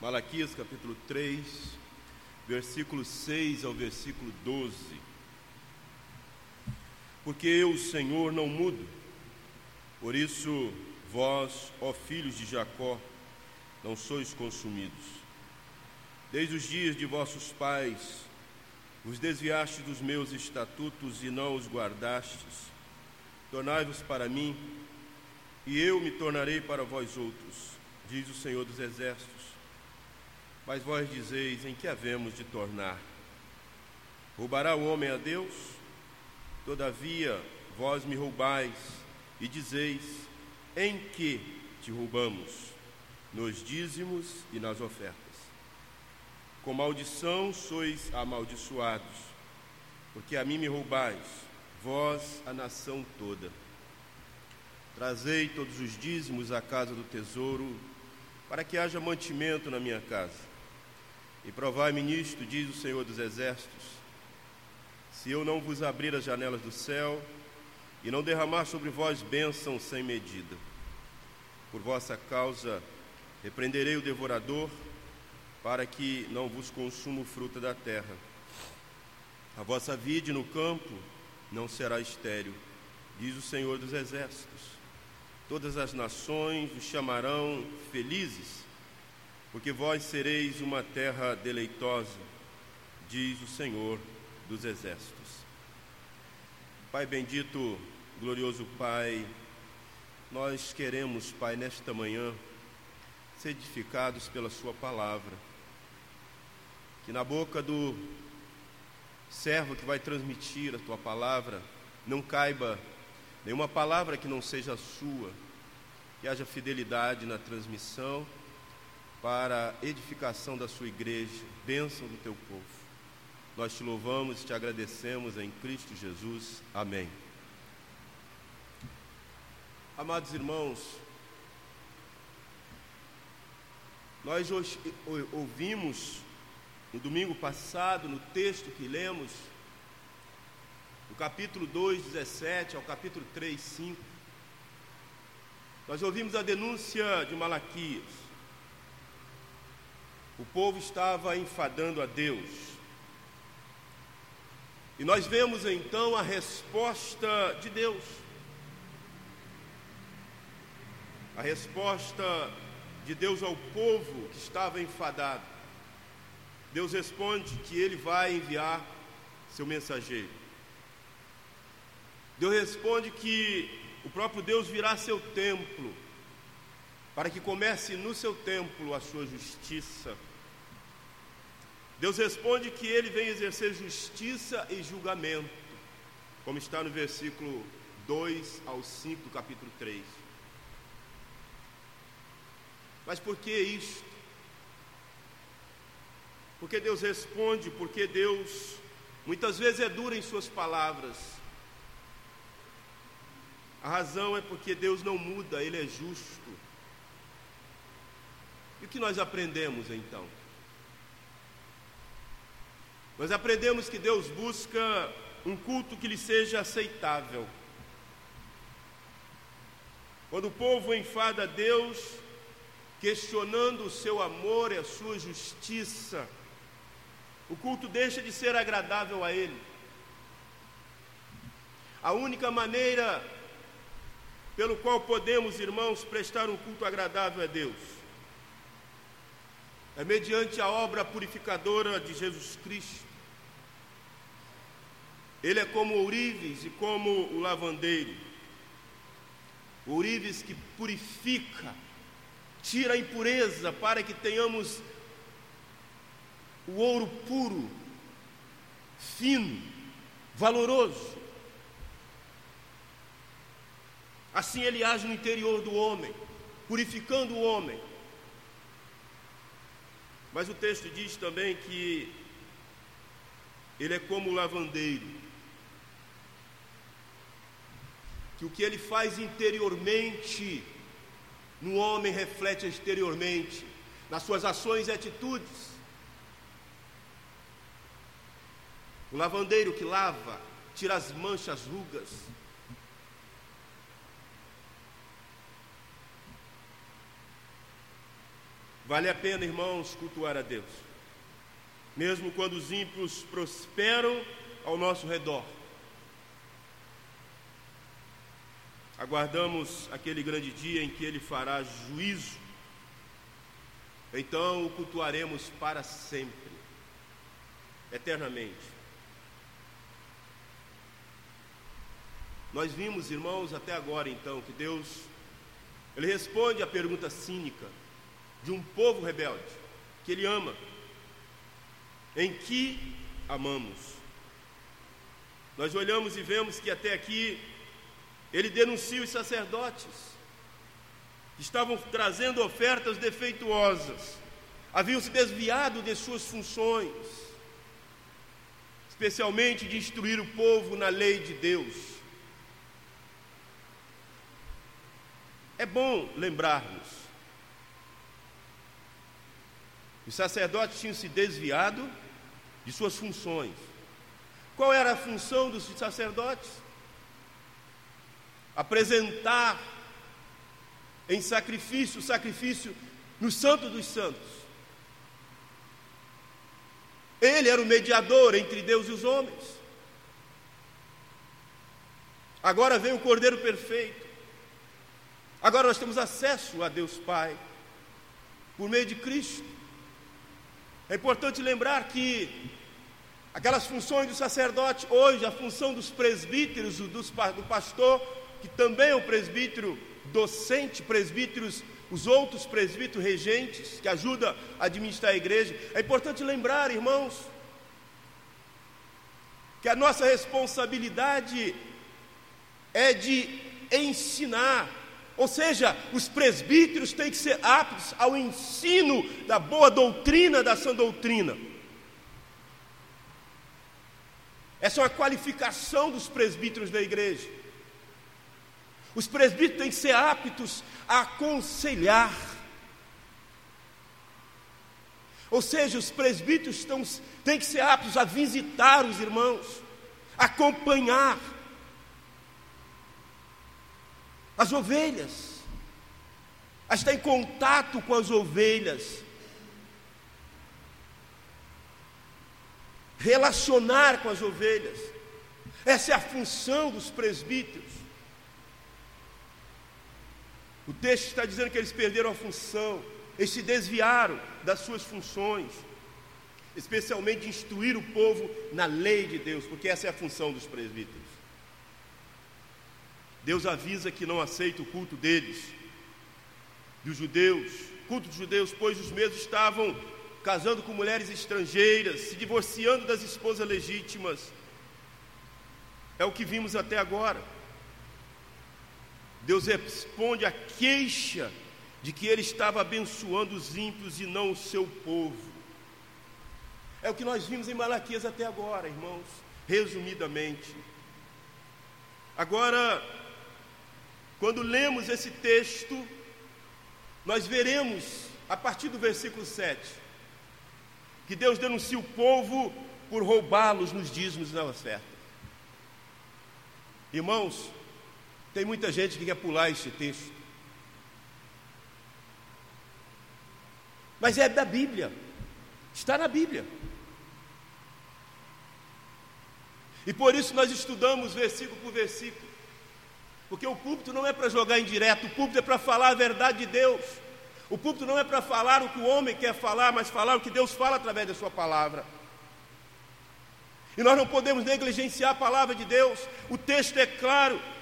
Malaquias capítulo 3, versículo 6 ao versículo 12. Porque eu, Senhor, não mudo, por isso vós, ó filhos de Jacó, não sois consumidos. Desde os dias de vossos pais, vos desviaste dos meus estatutos e não os guardastes. Tornai-vos para mim, e eu me tornarei para vós outros, diz o Senhor dos Exércitos. Mas vós dizeis: em que havemos de tornar? Roubará o homem a Deus? Todavia, vós me roubais e dizeis: em que te roubamos? Nos dízimos e nas ofertas. Com maldição sois amaldiçoados, porque a mim me roubais, vós, a nação toda. Trazei todos os dízimos à casa do tesouro, para que haja mantimento na minha casa. E provai-me nisto, diz o Senhor dos Exércitos, se eu não vos abrir as janelas do céu e não derramar sobre vós bênção sem medida. Por vossa causa repreenderei o devorador, para que não vos consuma o fruto da terra. A vossa vide no campo não será estéril, diz o Senhor dos Exércitos. Todas as nações vos chamarão felizes porque vós sereis uma terra deleitosa, diz o Senhor dos Exércitos. Pai bendito, glorioso Pai, nós queremos, Pai, nesta manhã, ser edificados pela Sua palavra. Que na boca do servo que vai transmitir a Tua palavra, não caiba nenhuma palavra que não seja sua, que haja fidelidade na transmissão para a edificação da sua igreja, bênção do teu povo. Nós te louvamos e te agradecemos em Cristo Jesus. Amém. Amados irmãos, nós hoje ouvimos no domingo passado, no texto que lemos, do capítulo 2, 17 ao capítulo 3, 5, nós ouvimos a denúncia de Malaquias o povo estava enfadando a Deus. E nós vemos então a resposta de Deus. A resposta de Deus ao povo que estava enfadado. Deus responde que ele vai enviar seu mensageiro. Deus responde que o próprio Deus virá seu templo, para que comece no seu templo a sua justiça Deus responde que ele vem exercer justiça e julgamento, como está no versículo 2 ao 5 do capítulo 3. Mas por que isto? Porque Deus responde, porque Deus muitas vezes é duro em suas palavras. A razão é porque Deus não muda, Ele é justo. E o que nós aprendemos então? Nós aprendemos que Deus busca um culto que lhe seja aceitável. Quando o povo enfada Deus, questionando o seu amor e a sua justiça, o culto deixa de ser agradável a Ele. A única maneira pelo qual podemos, irmãos, prestar um culto agradável a Deus é mediante a obra purificadora de Jesus Cristo. Ele é como ourives e como o lavandeiro. O ourives que purifica, tira a impureza para que tenhamos o ouro puro, fino, valoroso. Assim ele age no interior do homem, purificando o homem. Mas o texto diz também que ele é como o lavandeiro, que o que ele faz interiormente no homem reflete exteriormente, nas suas ações e atitudes. O lavandeiro que lava, tira as manchas, rugas. Vale a pena, irmãos, cultuar a Deus, mesmo quando os ímpios prosperam ao nosso redor. Aguardamos aquele grande dia em que Ele fará juízo. Então o cultuaremos para sempre, eternamente. Nós vimos, irmãos, até agora então, que Deus, Ele responde à pergunta cínica de um povo rebelde, que Ele ama, em que amamos. Nós olhamos e vemos que até aqui ele denuncia os sacerdotes que estavam trazendo ofertas defeituosas, haviam se desviado de suas funções, especialmente de instruir o povo na lei de Deus. É bom lembrarmos. Os sacerdotes tinham se desviado de suas funções. Qual era a função dos sacerdotes? Apresentar em sacrifício, sacrifício no Santo dos Santos. Ele era o mediador entre Deus e os homens. Agora vem o Cordeiro perfeito. Agora nós temos acesso a Deus Pai por meio de Cristo. É importante lembrar que aquelas funções do sacerdote, hoje a função dos presbíteros, do, pastor, que também é o presbítero docente, presbíteros, os outros presbíteros regentes, que ajudam a administrar a igreja. É importante lembrar, irmãos, que a nossa responsabilidade é de ensinar ou seja, os presbíteros têm que ser aptos ao ensino da boa doutrina, da sã doutrina. Essa é uma qualificação dos presbíteros da igreja. Os presbíteros têm que ser aptos a aconselhar. Ou seja, os presbíteros estão, têm que ser aptos a visitar os irmãos, acompanhar as ovelhas, a estar em contato com as ovelhas, relacionar com as ovelhas. Essa é a função dos presbíteros. O texto está dizendo que eles perderam a função, eles se desviaram das suas funções, especialmente instruir o povo na lei de Deus, porque essa é a função dos presbíteros. Deus avisa que não aceita o culto deles, dos judeus, culto dos judeus, pois os mesmos estavam casando com mulheres estrangeiras, se divorciando das esposas legítimas. É o que vimos até agora. Deus responde à queixa de que ele estava abençoando os ímpios e não o seu povo. É o que nós vimos em Malaquias até agora, irmãos, resumidamente. Agora, quando lemos esse texto, nós veremos, a partir do versículo 7, que Deus denuncia o povo por roubá-los nos dízimos e na oferta. Irmãos, tem muita gente que quer pular esse texto. Mas é da Bíblia, está na Bíblia. E por isso nós estudamos versículo por versículo. Porque o púlpito não é para jogar indireto, o púlpito é para falar a verdade de Deus. O púlpito não é para falar o que o homem quer falar, mas falar o que Deus fala através da sua palavra. E nós não podemos negligenciar a palavra de Deus. O texto é claro.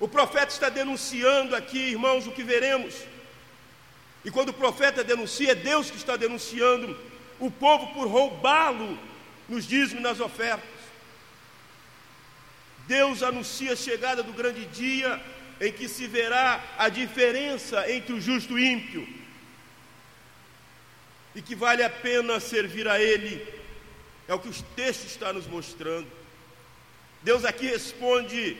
O profeta está denunciando aqui, irmãos, o que veremos. E quando o profeta denuncia, é Deus que está denunciando o povo por roubá-lo nos dízimos e nas ofertas. Deus anuncia a chegada do grande dia em que se verá a diferença entre o justo e o ímpio, e que vale a pena servir a Ele, é o que o texto está nos mostrando. Deus aqui responde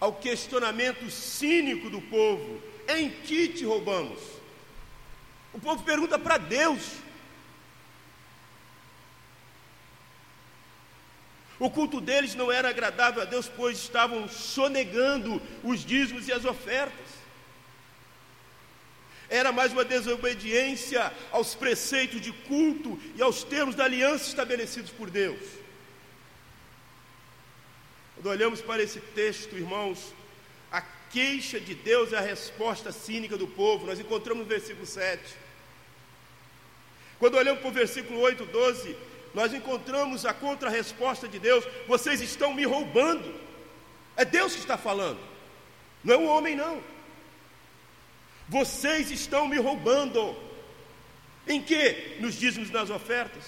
ao questionamento cínico do povo: em que te roubamos? O povo pergunta para Deus, O culto deles não era agradável a Deus, pois estavam sonegando os dízimos e as ofertas. Era mais uma desobediência aos preceitos de culto e aos termos da aliança estabelecidos por Deus. Quando olhamos para esse texto, irmãos, a queixa de Deus é a resposta cínica do povo. Nós encontramos no versículo 7. Quando olhamos para o versículo 8, 12, nós encontramos a contra-resposta de Deus: vocês estão me roubando. É Deus que está falando, não é o homem, não. Vocês estão me roubando. Em que? Nos dízimos nas ofertas.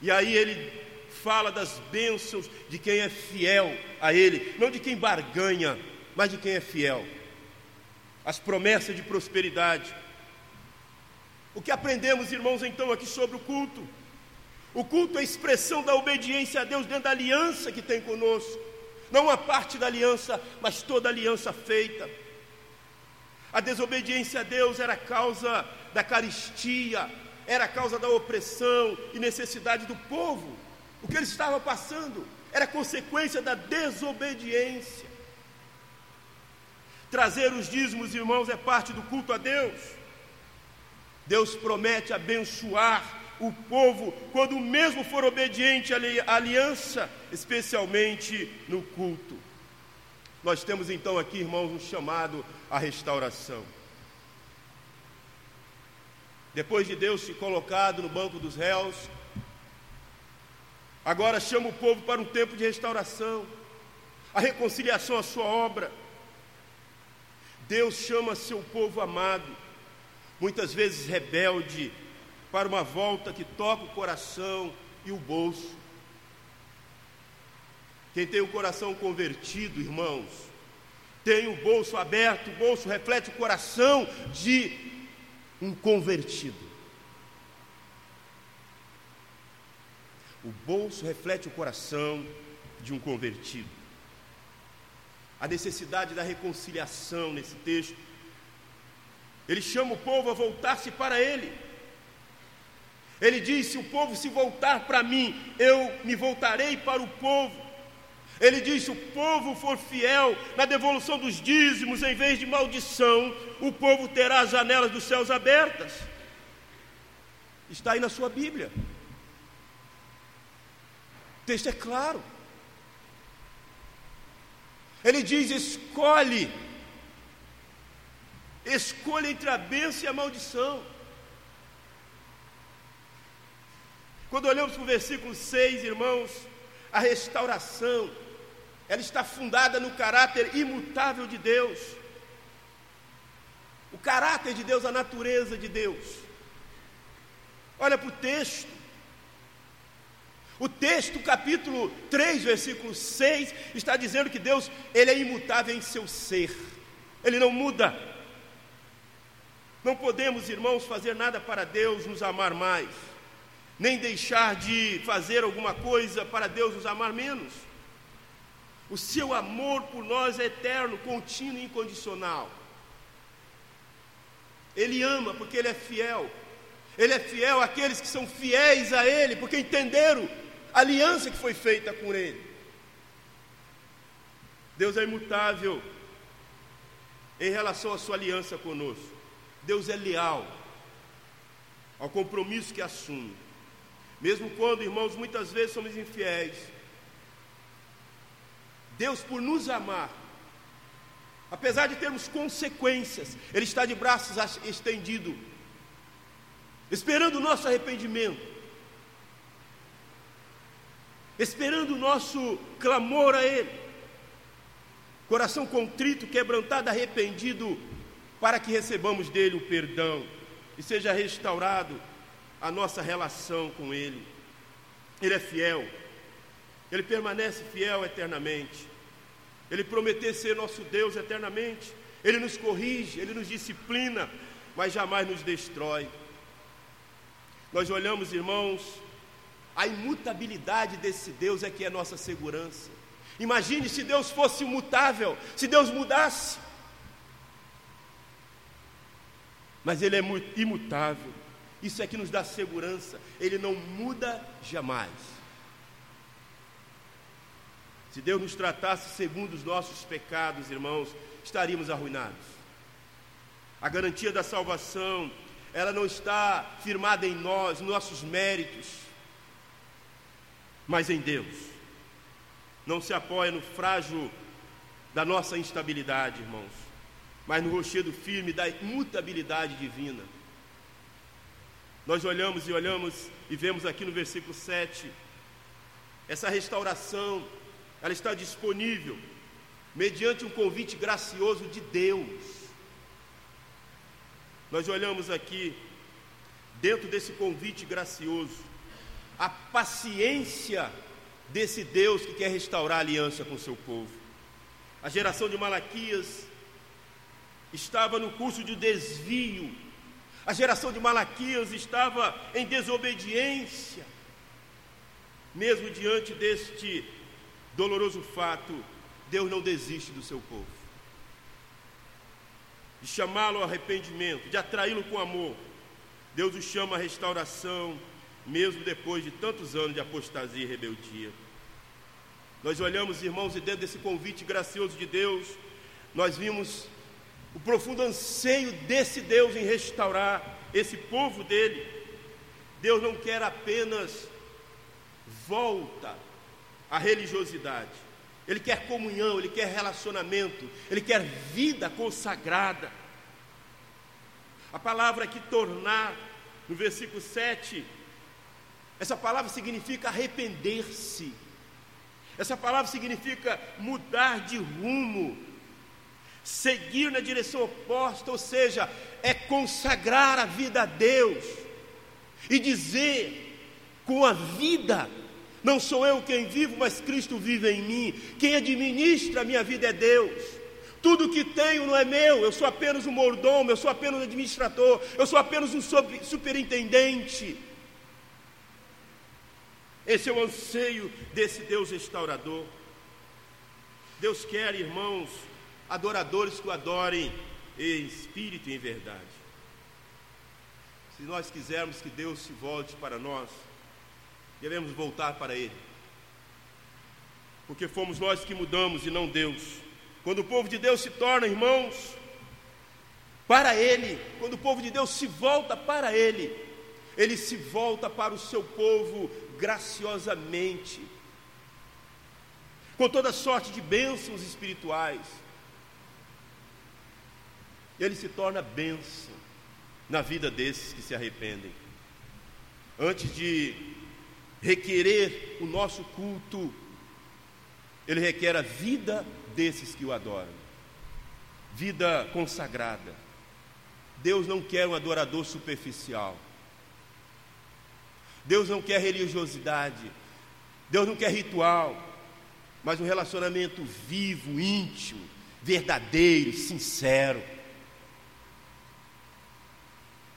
E aí ele fala das bênçãos de quem é fiel a ele, não de quem barganha, mas de quem é fiel. As promessas de prosperidade. O que aprendemos, irmãos, então aqui sobre o culto? O culto é a expressão da obediência a Deus dentro da aliança que tem conosco. Não uma parte da aliança, mas toda a aliança feita. A desobediência a Deus era causa da caristia, era causa da opressão e necessidade do povo. O que eles estavam passando era consequência da desobediência. Trazer os dízimos, irmãos, é parte do culto a Deus. Deus promete abençoar o povo quando mesmo for obediente à aliança, especialmente no culto. Nós temos então aqui, irmãos, um chamado à restauração. Depois de Deus se colocado no banco dos réus, agora chama o povo para um tempo de restauração, a reconciliação à sua obra. Deus chama seu povo amado, muitas vezes rebelde, para uma volta que toca o coração e o bolso. Quem tem o coração convertido, irmãos, tem o bolso aberto, o bolso reflete o coração de um convertido. O bolso reflete o coração de um convertido. A necessidade da reconciliação nesse texto. Ele chama o povo a voltar-se para ele. Ele diz: se o povo se voltar para mim, eu me voltarei para o povo. Ele diz: se o povo for fiel na devolução dos dízimos, em vez de maldição, o povo terá as janelas dos céus abertas. Está aí na sua Bíblia. O texto é claro. Ele diz: escolhe, escolha entre a bênção e a maldição. Quando olhamos para o versículo 6, irmãos, a restauração, ela está fundada no caráter imutável de Deus. O caráter de Deus, a natureza de Deus. Olha para o texto. O texto, capítulo 3, versículo 6, está dizendo que Deus, ele é imutável em seu ser. Ele não muda. Não podemos, irmãos, fazer nada para Deus nos amar mais, nem deixar de fazer alguma coisa para Deus nos amar menos. O seu amor por nós é eterno, contínuo e incondicional. Ele ama porque ele é fiel. Ele é fiel àqueles que são fiéis a ele, porque entenderam aliança que foi feita com ele. Deus é imutável em relação à sua aliança conosco. Deus é leal ao compromisso que assume. Mesmo quando, irmãos, muitas vezes somos infiéis, Deus, por nos amar, apesar de termos consequências, Ele está de braços estendidos, esperando o nosso arrependimento, esperando o nosso clamor a Ele. Coração contrito, quebrantado, arrependido, para que recebamos dele o perdão e seja restaurado a nossa relação com Ele. Ele é fiel. Ele permanece fiel eternamente. Ele prometeu ser nosso Deus eternamente. Ele nos corrige, ele nos disciplina, mas jamais nos destrói. Nós olhamos, irmãos, a imutabilidade desse Deus é que é nossa segurança. Imagine se Deus fosse imutável, se Deus mudasse. Mas Ele é imutável. Isso é que nos dá segurança. Ele não muda jamais. Se Deus nos tratasse segundo os nossos pecados, irmãos, estaríamos arruinados. A garantia da salvação, ela não está firmada em nós, nossos méritos, mas em Deus. Não se apoia no frágil da nossa instabilidade, irmãos, mas no rochedo firme da imutabilidade divina. Nós olhamos e olhamos e vemos aqui no versículo 7, essa restauração, ela está disponível mediante um convite gracioso de Deus. Nós olhamos aqui, dentro desse convite gracioso, a paciência desse Deus que quer restaurar a aliança com o seu povo. A geração de Malaquias estava no curso de desvio a geração de Malaquias estava em desobediência. Mesmo diante deste doloroso fato, Deus não desiste do seu povo. De chamá-lo ao arrependimento, de atraí-lo com amor. Deus o chama à restauração, mesmo depois de tantos anos de apostasia e rebeldia. Nós olhamos, irmãos, e dentro desse convite gracioso de Deus, nós vimos o profundo anseio desse Deus em restaurar esse povo dele. Deus não quer apenas volta à religiosidade, Ele quer comunhão, Ele quer relacionamento, Ele quer vida consagrada. A palavra que tornar, no versículo 7, essa palavra significa arrepender-se. Essa palavra significa mudar de rumo, seguir na direção oposta, ou seja, é consagrar a vida a Deus e dizer com a vida, não sou eu quem vivo, mas Cristo vive em mim. Quem administra a minha vida é Deus. Tudo que tenho não é meu, eu sou apenas um mordomo, eu sou apenas um administrador, eu sou apenas um superintendente. Esse é o anseio desse Deus restaurador. Deus quer, irmãos, adoradores que o adorem em espírito e em verdade. Se nós quisermos que Deus se volte para nós, devemos voltar para Ele. Porque fomos nós que mudamos e não Deus. Quando o povo de Deus se torna irmãos para Ele, quando o povo de Deus se volta para Ele, Ele se volta para o seu povo graciosamente, com toda sorte de bênçãos espirituais ele se torna bênção na vida desses que se arrependem. Antes de requerer o nosso culto, ele requer a vida desses que o adoram, vida consagrada. Deus não quer um adorador superficial. Deus não quer religiosidade. Deus não quer ritual, mas um relacionamento vivo, íntimo, verdadeiro, sincero.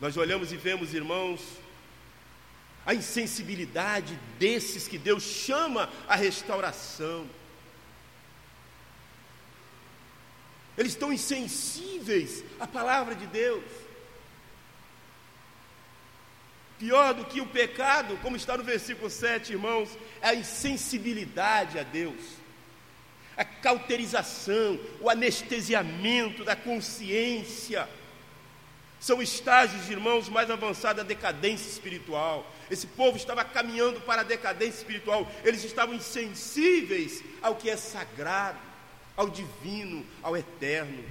Nós olhamos e vemos, irmãos, a insensibilidade desses que Deus chama à restauração. Eles estão insensíveis à palavra de Deus. Pior do que o pecado, como está no versículo 7, irmãos, é a insensibilidade a Deus, a cauterização, o anestesiamento da consciência são estágios, irmãos, mais avançados da decadência espiritual. Esse povo estava caminhando para a decadência espiritual. Eles estavam insensíveis ao que é sagrado, ao divino, ao eterno.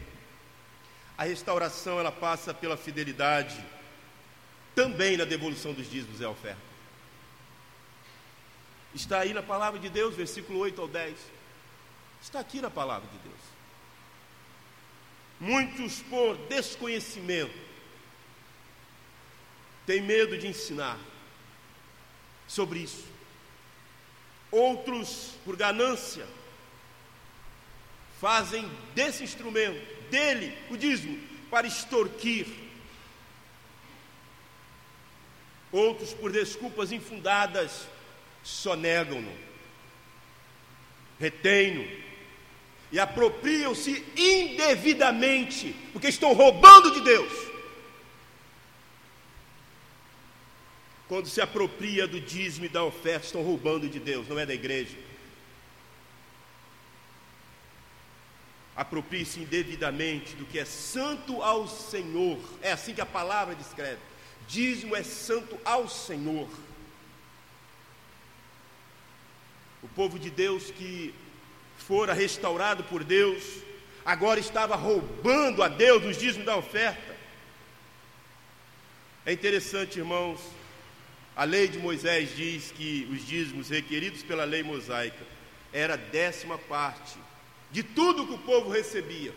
A restauração ela passa pela fidelidade, também na devolução dos dízimos e oferta. Está aí na palavra de Deus, versículo 8 ao 10. Está aqui na palavra de Deus. Muitos por desconhecimento tem medo de ensinar sobre isso. Outros, por ganância, fazem desse instrumento, dele, o dízimo, para extorquir. Outros, por desculpas infundadas, só negam-no, retêm-no e apropriam-se indevidamente, porque estão roubando de Deus. quando se apropria do dízimo e da oferta, estão roubando de Deus, não é da igreja. Aproprie-se indevidamente do que é santo ao Senhor. É assim que a palavra descreve. Dízimo é santo ao Senhor. O povo de Deus que fora restaurado por Deus, agora estava roubando a Deus os dízimos da oferta. É interessante, irmãos, a lei de Moisés diz que os dízimos requeridos pela lei mosaica era décima parte de tudo que o povo recebia.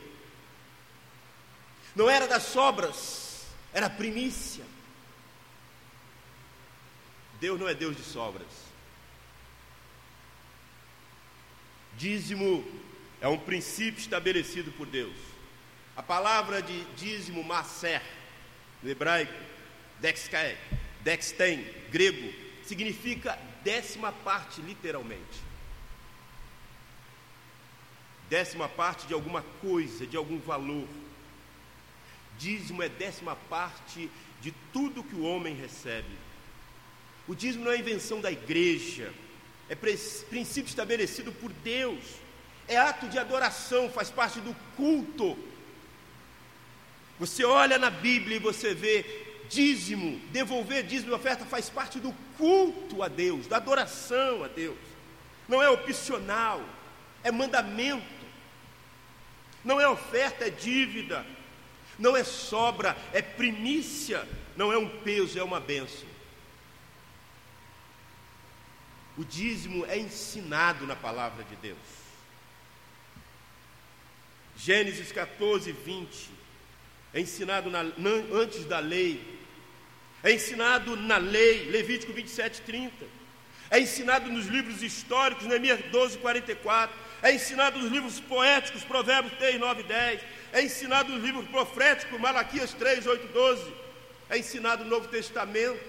Não era das sobras, era primícia. Deus não é Deus de sobras. Dízimo é um princípio estabelecido por Deus. A palavra de dízimo, maser, no hebraico, dexkai, dexten, grego, significa décima parte, literalmente décima parte de alguma coisa, de algum valor. Dízimo é décima parte de tudo que o homem recebe. O dízimo não é invenção da igreja, é princípio estabelecido por Deus, é ato de adoração, faz parte do culto. Você olha na Bíblia e você vê dízimo, devolver dízimo e oferta faz parte do culto a Deus, da adoração a Deus. Não é opcional, é mandamento. Não é oferta, é dívida. Não é sobra, é primícia. Não é um peso, é uma benção. O dízimo é ensinado na palavra de Deus. Gênesis 14, 20. É ensinado na, antes da lei. É ensinado na lei, Levítico 27, 30. É ensinado nos livros históricos, Neemias 12, 44 é ensinado nos livros poéticos, Provérbios 3, 9 e 10, é ensinado nos livros proféticos, Malaquias 3, 8 e 12, é ensinado no Novo Testamento,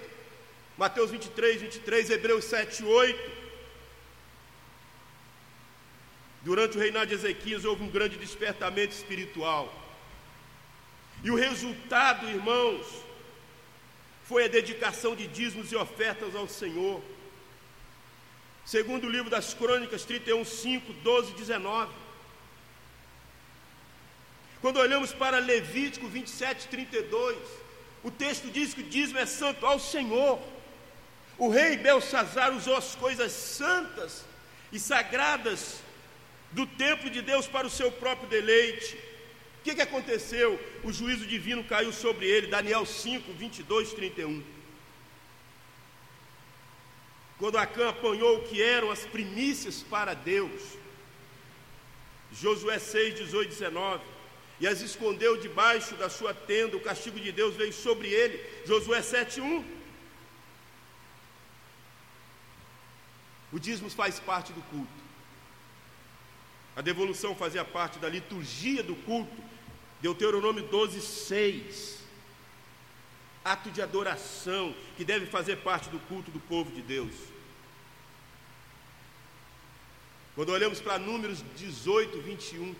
Mateus 23, 23, Hebreus 7, 8. Durante o reinado de Ezequias houve um grande despertamento espiritual. E o resultado, irmãos, foi a dedicação de dízimos e ofertas ao Senhor. Segundo o livro das Crônicas, 31, 5, 12, 19. Quando olhamos para Levítico 27, 32, o texto diz que o dízimo é santo ao Senhor. O rei Belsazar usou as coisas santas e sagradas do templo de Deus para o seu próprio deleite. O que, que aconteceu? O juízo divino caiu sobre ele, Daniel 5, 22, 31. Quando Acã apanhou o que eram as primícias para Deus, Josué 6, 18, 19, e as escondeu debaixo da sua tenda, o castigo de Deus veio sobre ele, Josué 7, O dízimo faz parte do culto. A devolução fazia parte da liturgia do culto. Deuteronômio 12, 6. Ato de adoração que deve fazer parte do culto do povo de Deus. Quando olhamos para Números 18, 21,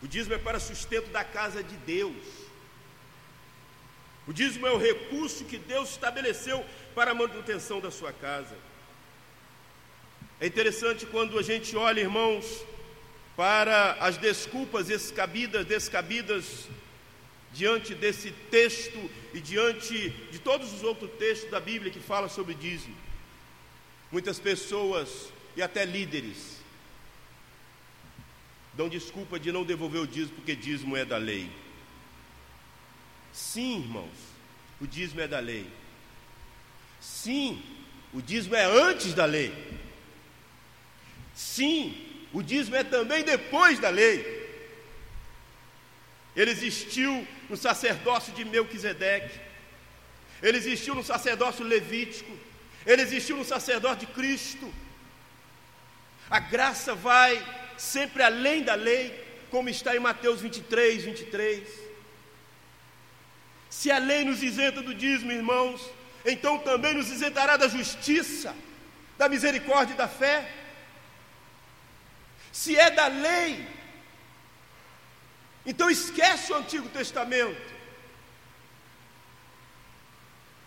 o dízimo é para sustento da casa de Deus. O dízimo é o recurso que Deus estabeleceu para a manutenção da sua casa. É interessante quando a gente olha, irmãos, para as desculpas escabidas, descabidas diante desse texto e diante de todos os outros textos da Bíblia que fala sobre dízimo. Muitas pessoas e até líderes dão desculpa de não devolver o dízimo porque dízimo é da lei. Sim, irmãos, o dízimo é da lei. Sim, o dízimo é antes da lei. Sim, o dízimo é também depois da lei. Ele existiu no sacerdócio de Melquisedeque. Ele existiu no sacerdócio levítico. Ele existiu no sacerdócio de Cristo. A graça vai sempre além da lei, como está em Mateus 23, 23. Se a lei nos isenta do dízimo, irmãos, então também nos isentará da justiça, da misericórdia e da fé se é da lei, então esquece o Antigo Testamento.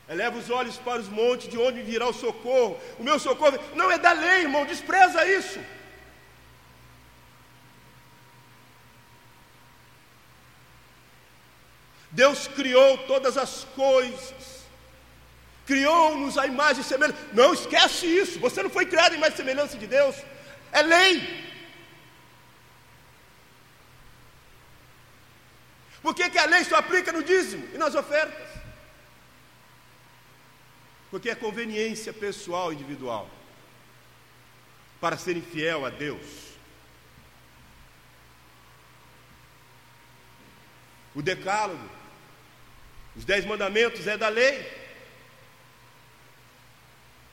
Eleva os olhos para os montes, de onde virá o socorro. O meu socorro não é da lei, irmão, despreza isso. Deus criou todas as coisas, criou-nos a imagem e semelhança. Não esquece isso, você não foi criado em mais semelhança de Deus, é lei. Por que, que a lei só aplica no dízimo e nas ofertas? Porque é conveniência pessoal, individual, para ser infiel a Deus. O decálogo, os dez mandamentos é da lei.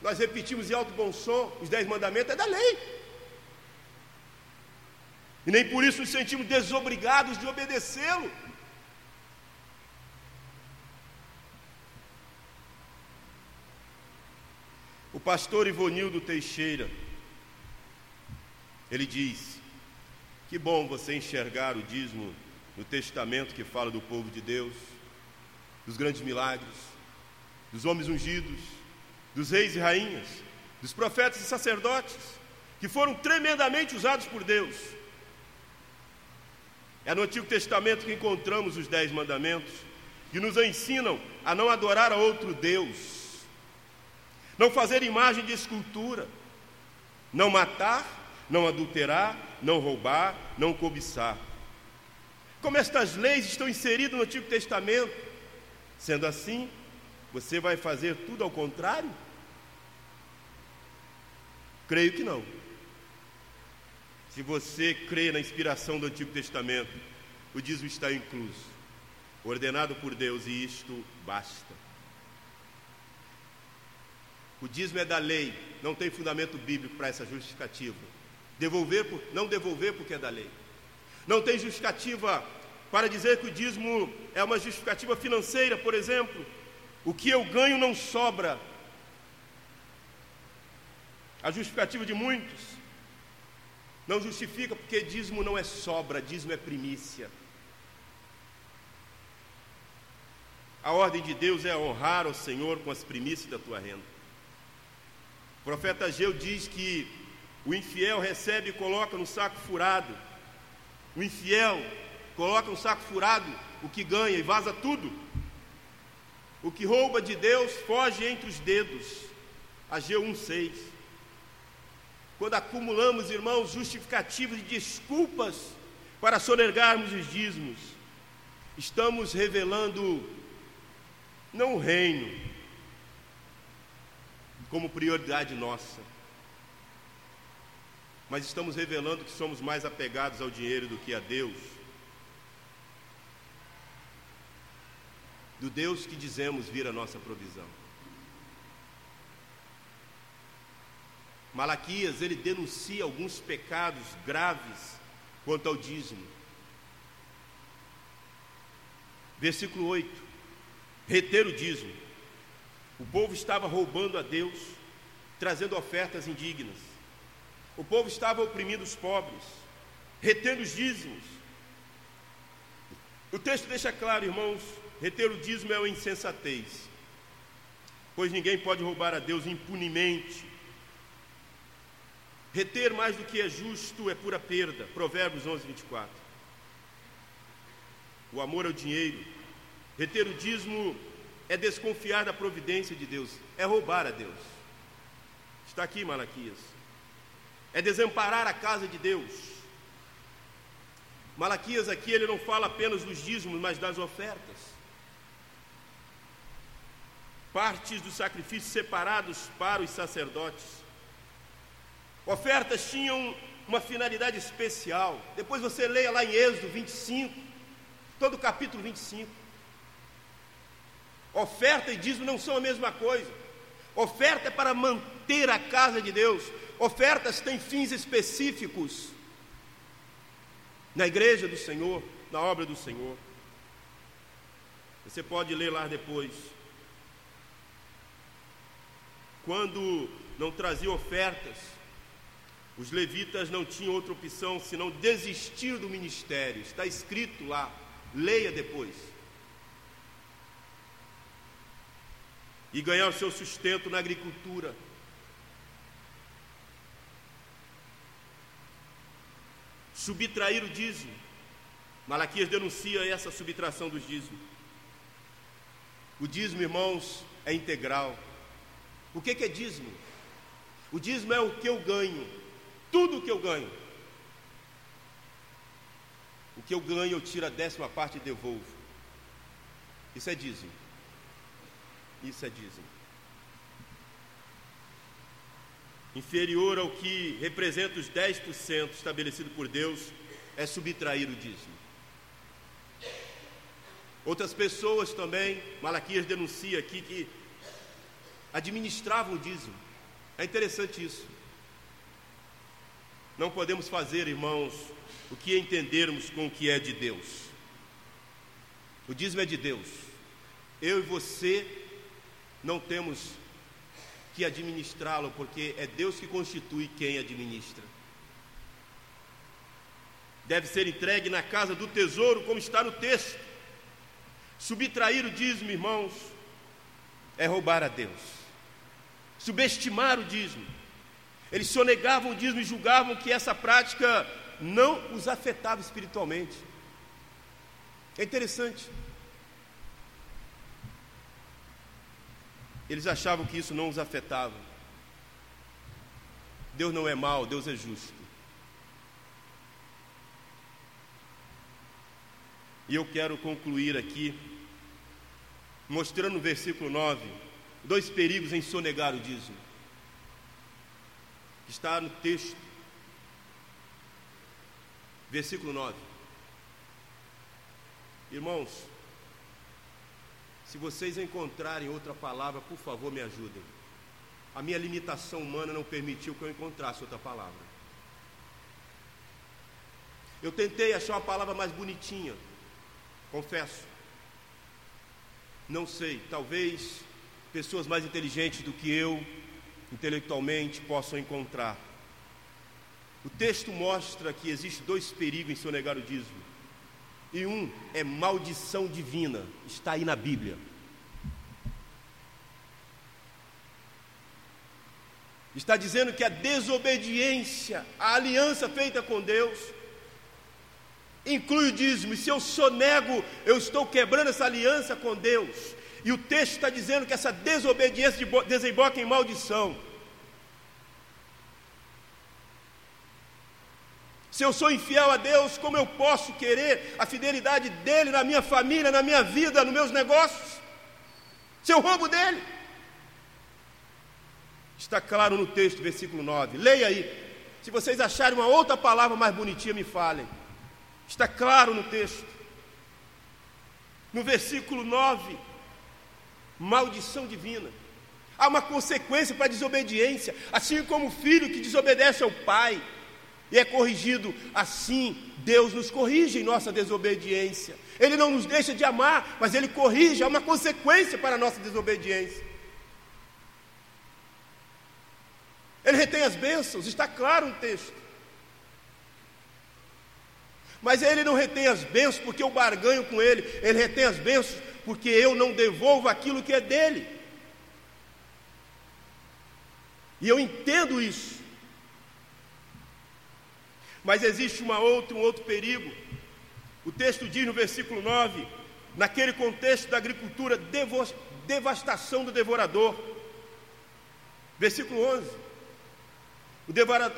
Nós repetimos em alto bom som, os dez mandamentos é da lei. E nem por isso nos sentimos desobrigados de obedecê-lo. O pastor Ivonildo Teixeira, ele diz: Que bom você enxergar o dízimo no testamento que fala do povo de Deus, dos grandes milagres, dos homens ungidos, dos reis e rainhas, dos profetas e sacerdotes, que foram tremendamente usados por Deus. É no Antigo Testamento que encontramos os dez mandamentos, que nos ensinam a não adorar a outro Deus, não fazer imagem de escultura, não matar, não adulterar, não roubar, não cobiçar. Como estas leis estão inseridas no Antigo Testamento, sendo assim, você vai fazer tudo ao contrário? Creio que não. Se você crê na inspiração do Antigo Testamento, o dízimo está incluso, ordenado por Deus, e isto basta. O dízimo é da lei, não tem fundamento bíblico para essa justificativa. Devolver, por, não devolver porque é da lei. Não tem justificativa para dizer que o dízimo é uma justificativa financeira, por exemplo. O que eu ganho não sobra. A justificativa de muitos não justifica porque dízimo não é sobra, dízimo é primícia. A ordem de Deus é honrar o Senhor com as primícias da tua renda. O profeta Ageu diz que o infiel recebe e coloca no saco furado. O infiel coloca um saco furado o que ganha e vaza tudo. O que rouba de Deus foge entre os dedos. Ageu 1,6. Quando acumulamos, irmãos, justificativos e desculpas para sonegarmos os dízimos, estamos revelando não o reino como prioridade nossa, mas estamos revelando que somos mais apegados ao dinheiro do que a Deus. Do Deus que dizemos vir a nossa provisão. Malaquias, ele denuncia alguns pecados graves quanto ao dízimo. Versículo 8: reter o dízimo. O povo estava roubando a Deus, trazendo ofertas indignas. O povo estava oprimindo os pobres, retendo os dízimos. O texto deixa claro, irmãos, reter o dízimo é uma insensatez, pois ninguém pode roubar a Deus impunemente. Reter mais do que é justo é pura perda. Provérbios 11, 24. O amor ao dinheiro. Reter o dízimo é desconfiar da providência de Deus, é roubar a Deus. Está aqui Malaquias é desamparar a casa de Deus. Malaquias aqui ele não fala apenas dos dízimos, mas das ofertas. Partes dos sacrifícios separados para os sacerdotes. Ofertas tinham uma finalidade especial. Depois você leia lá em Êxodo 25, todo o capítulo 25. Oferta e dízimo não são a mesma coisa. Oferta é para manter a casa de Deus. Ofertas têm fins específicos na igreja do Senhor, na obra do Senhor. Você pode ler lá depois. Quando não traziam ofertas, os levitas não tinham outra opção senão desistir do ministério. Está escrito lá, leia depois. E ganhar o seu sustento na agricultura. subtrair o dízimo. Malaquias denuncia essa subtração dos dízimos. O dízimo, irmãos, é integral. O que é dízimo? O dízimo é o que eu ganho, tudo o que eu ganho. O que eu ganho, eu tiro a décima parte e devolvo. Isso é dízimo. Isso é dízimo. Inferior ao que representa os 10% estabelecido por Deus, é subtrair o dízimo. Outras pessoas também, Malaquias denuncia aqui que administravam o dízimo. É interessante isso. Não podemos fazer, irmãos, o que entendermos com o que é de Deus. O dízimo é de Deus. Eu e você não temos que administrá-lo, porque é Deus que constitui quem administra. Deve ser entregue na casa do tesouro, como está no texto. Subtrair o dízimo, irmãos, é roubar a Deus. Subestimar o dízimo. Eles sonegavam o dízimo e julgavam que essa prática não os afetava espiritualmente. É interessante. Eles achavam que isso não os afetava. Deus não é mau, Deus é justo. E eu quero concluir aqui, mostrando no versículo 9, dois perigos em sonegar o dízimo. Está no texto, versículo 9. Irmãos, se vocês encontrarem outra palavra, por favor, me ajudem. A minha limitação humana não permitiu que eu encontrasse outra palavra. Eu tentei achar uma palavra mais bonitinha, confesso. Não sei, talvez pessoas mais inteligentes do que eu, intelectualmente, possam encontrar. O texto mostra que existe dois perigos em sonegar o dízimo. E um é maldição divina, está aí na Bíblia. Está dizendo que a desobediência, a aliança feita com Deus, inclui o dízimo. E se eu sonego, eu estou quebrando essa aliança com Deus. E o texto está dizendo que essa desobediência desemboca em maldição. Se eu sou infiel a Deus, como eu posso querer a fidelidade dele na minha família, na minha vida, nos meus negócios? Se eu roubo dele? Está claro no texto, versículo 9. Leia aí. Se vocês acharem uma outra palavra mais bonitinha, me falem. Está claro no texto. No versículo 9, maldição divina. Há uma consequência para a desobediência, assim como o filho que desobedece ao pai e é corrigido assim, Deus nos corrige em nossa desobediência. Ele não nos deixa de amar, mas Ele corrige, há uma consequência para a nossa desobediência. Ele retém as bênçãos, está claro no texto. Mas ele não retém as bênçãos porque eu barganho com ele, ele retém as bênçãos porque eu não devolvo aquilo que é dele. E eu entendo isso. Mas existe uma outra, um outro perigo. O texto diz no versículo 9, naquele contexto da agricultura, devastação do devorador. Versículo 11. O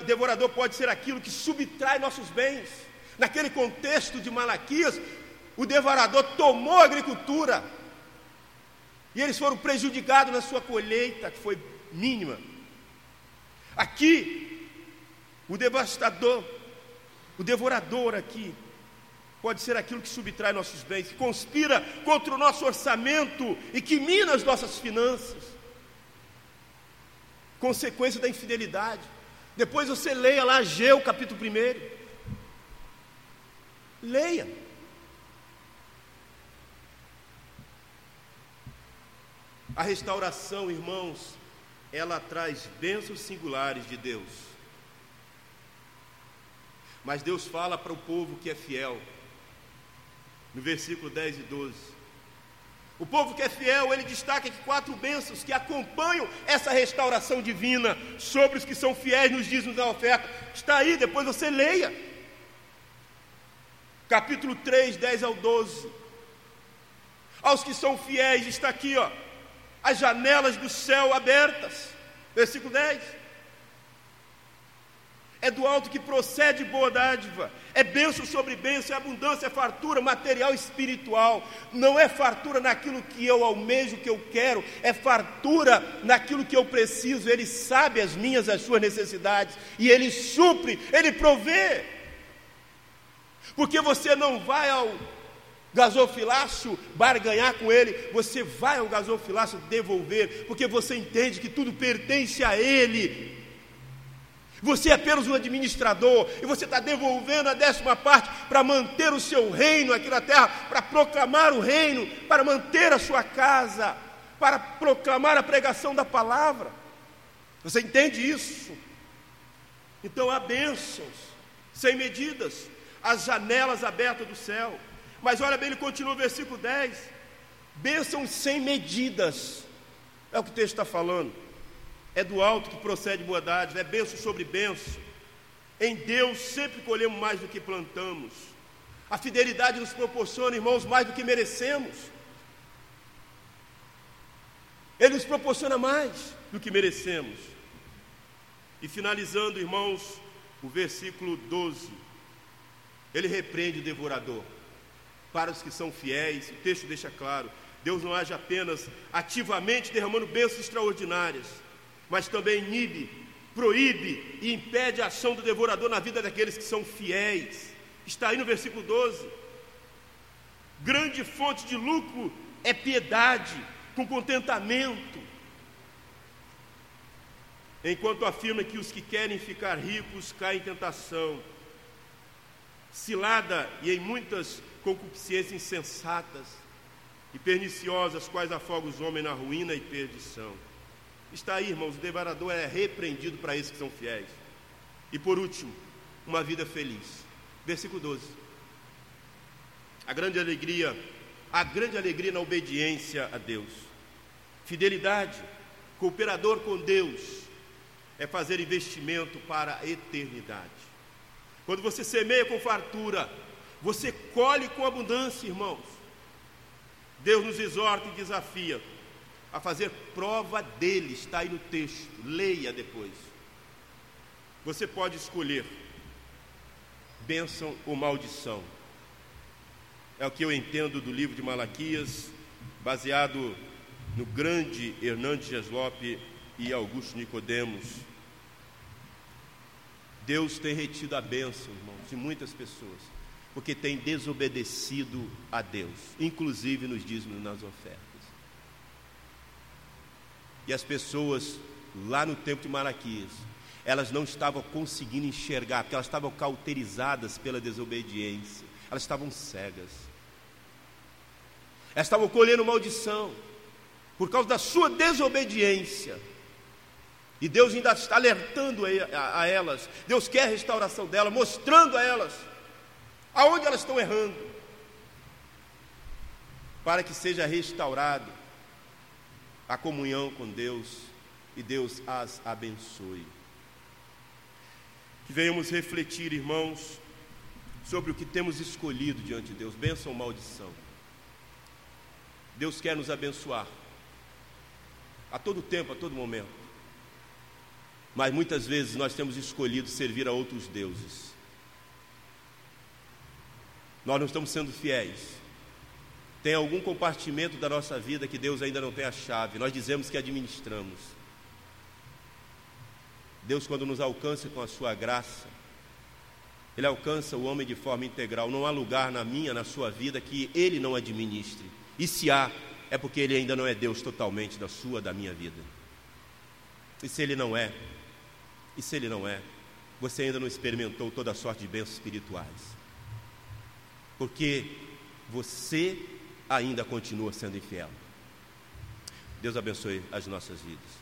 devorador pode ser aquilo que subtrai nossos bens. Naquele contexto de Malaquias, o devorador tomou a agricultura e eles foram prejudicados na sua colheita, que foi mínima. Aqui, o devastador o devorador aqui pode ser aquilo que subtrai nossos bens, que conspira contra o nosso orçamento e que mina as nossas finanças. Consequência da infidelidade. Depois você leia lá Geu, capítulo 1. Leia. A restauração, irmãos, ela traz bênçãos singulares de Deus. Mas Deus fala para o povo que é fiel, no versículo 10 e 12. O povo que é fiel, ele destaca que quatro bênçãos que acompanham essa restauração divina sobre os que são fiéis nos dízimos da oferta. Está aí, depois você leia. Capítulo 3, 10 ao 12. Aos que são fiéis, está aqui, ó, as janelas do céu abertas. Versículo 10 é do alto que procede boa dádiva, é bênção sobre bênção, é abundância, é fartura material espiritual, não é fartura naquilo que eu almejo, que eu quero, é fartura naquilo que eu preciso, Ele sabe as minhas, as suas necessidades, e Ele supre, Ele provê, porque você não vai ao gasofilácio barganhar com ele, você vai ao gasofilácio devolver, porque você entende que tudo pertence a ele, você é apenas um administrador e você está devolvendo a décima parte para manter o seu reino aqui na terra, para proclamar o reino, para manter a sua casa, para proclamar a pregação da palavra. Você entende isso? Então há bênçãos sem medidas, as janelas abertas do céu. Mas olha bem, ele continua o versículo 10: bênçãos sem medidas, é o que o texto está falando. É do alto que procede boa dádiva, é benção sobre benção. Em Deus sempre colhemos mais do que plantamos. A fidelidade nos proporciona, irmãos, mais do que merecemos. Ele nos proporciona mais do que merecemos. E finalizando, irmãos, o versículo 12. Ele repreende o devorador. Para os que são fiéis, o texto deixa claro: Deus não age apenas ativamente derramando bênçãos extraordinárias, mas também inibe, proíbe e impede a ação do devorador na vida daqueles que são fiéis. Está aí no versículo 12. Grande fonte de lucro é piedade, com contentamento. Enquanto afirma que os que querem ficar ricos caem em tentação, cilada e em muitas concupiscências insensatas e perniciosas, quais afogam os homens na ruína e perdição. Está aí, irmãos, o devorador é repreendido para esses que são fiéis. E por último, uma vida feliz. Versículo 12. A grande alegria, a grande alegria na obediência a Deus. Fidelidade, cooperador com Deus, é fazer investimento para a eternidade. Quando você semeia com fartura, você colhe com abundância, irmãos. Deus nos exorta e desafia a fazer prova dele, está aí no texto, leia depois. Você pode escolher bênção ou maldição. É o que eu entendo do livro de Malaquias, baseado no grande Hernandes Geslope e Augusto Nicodemos. Deus tem retido a bênção, irmãos, de muitas pessoas, porque tem desobedecido a Deus, inclusive nos dízimos nas ofertas. E as pessoas lá no tempo de Malaquias, elas não estavam conseguindo enxergar, porque elas estavam cauterizadas pela desobediência, elas estavam cegas. Elas estavam colhendo maldição por causa da sua desobediência. E Deus ainda está alertando a, elas. Deus quer a restauração delas, mostrando a elas aonde elas estão errando, para que seja restaurado a comunhão com Deus e Deus as abençoe. Que venhamos refletir, irmãos, sobre o que temos escolhido diante de Deus, bênção ou maldição. Deus quer nos abençoar a todo tempo, a todo momento. Mas muitas vezes nós temos escolhido servir a outros deuses. Nós não estamos sendo fiéis tem algum compartimento da nossa vida que Deus ainda não tem a chave. Nós dizemos que administramos. Deus, quando nos alcança com a sua graça, Ele alcança o homem de forma integral. Não há lugar na minha, na sua vida, que Ele não administre. E se há, é porque Ele ainda não é Deus totalmente da sua, da minha vida. E se Ele não é, e se Ele não é, você ainda não experimentou toda a sorte de bênçãos espirituais. Porque você ainda continua sendo infiel. Deus abençoe as nossas vidas.